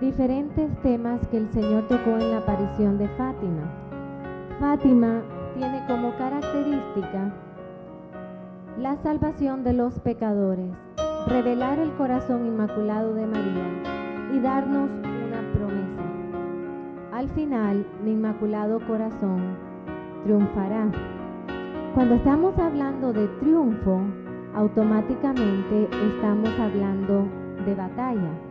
diferentes temas que el Señor tocó en la aparición de Fátima. Fátima tiene como característica la salvación de los pecadores, revelar el corazón inmaculado de María y darnos una promesa. Al final, mi inmaculado corazón triunfará. Cuando estamos hablando de triunfo, automáticamente estamos hablando de batalla.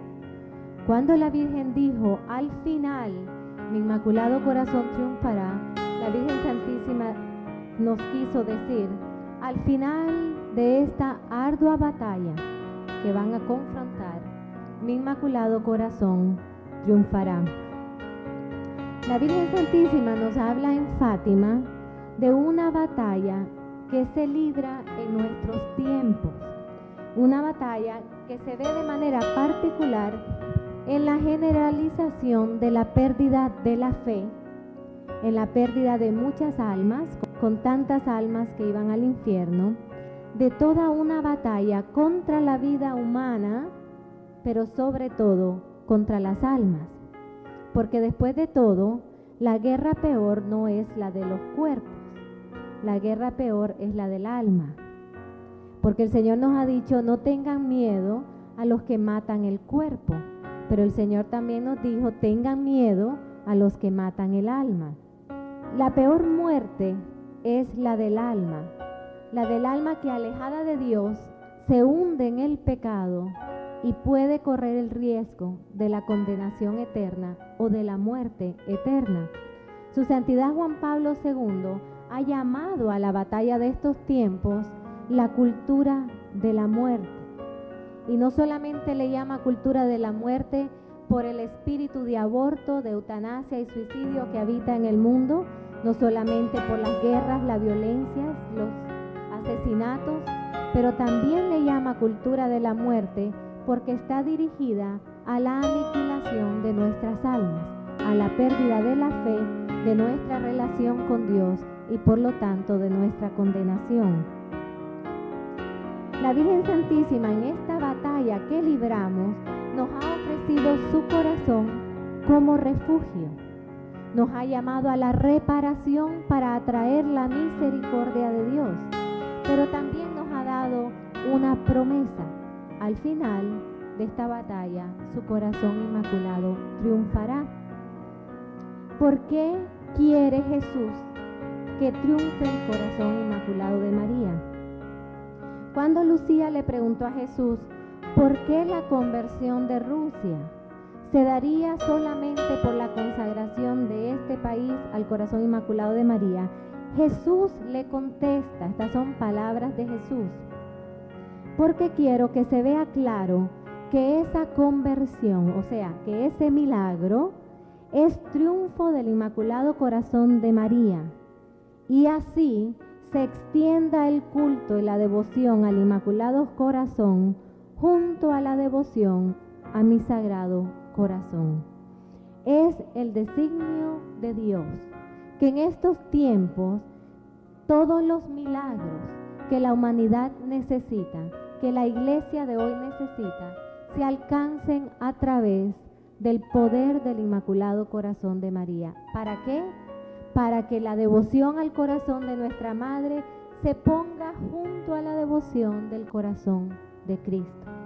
Cuando la Virgen dijo, al final, mi inmaculado corazón triunfará, la Virgen Santísima nos quiso decir, al final de esta ardua batalla que van a confrontar, mi inmaculado corazón triunfará. La Virgen Santísima nos habla en Fátima de una batalla que se libra en nuestros tiempos. Una batalla que se ve de manera particular en la generalización de la pérdida de la fe, en la pérdida de muchas almas, con tantas almas que iban al infierno, de toda una batalla contra la vida humana, pero sobre todo contra las almas. Porque después de todo, la guerra peor no es la de los cuerpos, la guerra peor es la del alma. Porque el Señor nos ha dicho, no tengan miedo a los que matan el cuerpo, pero el Señor también nos dijo, tengan miedo a los que matan el alma. La peor muerte es la del alma, la del alma que alejada de Dios se hunde en el pecado y puede correr el riesgo de la condenación eterna o de la muerte eterna. Su Santidad Juan Pablo II ha llamado a la batalla de estos tiempos la cultura de la muerte. Y no solamente le llama cultura de la muerte por el espíritu de aborto, de eutanasia y suicidio que habita en el mundo, no solamente por las guerras, la violencia, los asesinatos, pero también le llama cultura de la muerte porque está dirigida a la aniquilación de nuestras almas, a la pérdida de la fe, de nuestra relación con Dios y por lo tanto de nuestra condenación. La Virgen Santísima en su corazón como refugio nos ha llamado a la reparación para atraer la misericordia de Dios, pero también nos ha dado una promesa. Al final de esta batalla, su corazón inmaculado triunfará. ¿Por qué quiere Jesús que triunfe el corazón inmaculado de María? Cuando Lucía le preguntó a Jesús, ¿por qué la conversión de Rusia? Se daría solamente por la consagración de este país al corazón inmaculado de María, Jesús le contesta, estas son palabras de Jesús, porque quiero que se vea claro que esa conversión, o sea, que ese milagro es triunfo del Inmaculado Corazón de María. Y así se extienda el culto y la devoción al Inmaculado Corazón junto a la devoción a mi sagrado corazón. Es el designio de Dios que en estos tiempos todos los milagros que la humanidad necesita, que la iglesia de hoy necesita, se alcancen a través del poder del Inmaculado Corazón de María. ¿Para qué? Para que la devoción al corazón de nuestra Madre se ponga junto a la devoción del corazón de Cristo.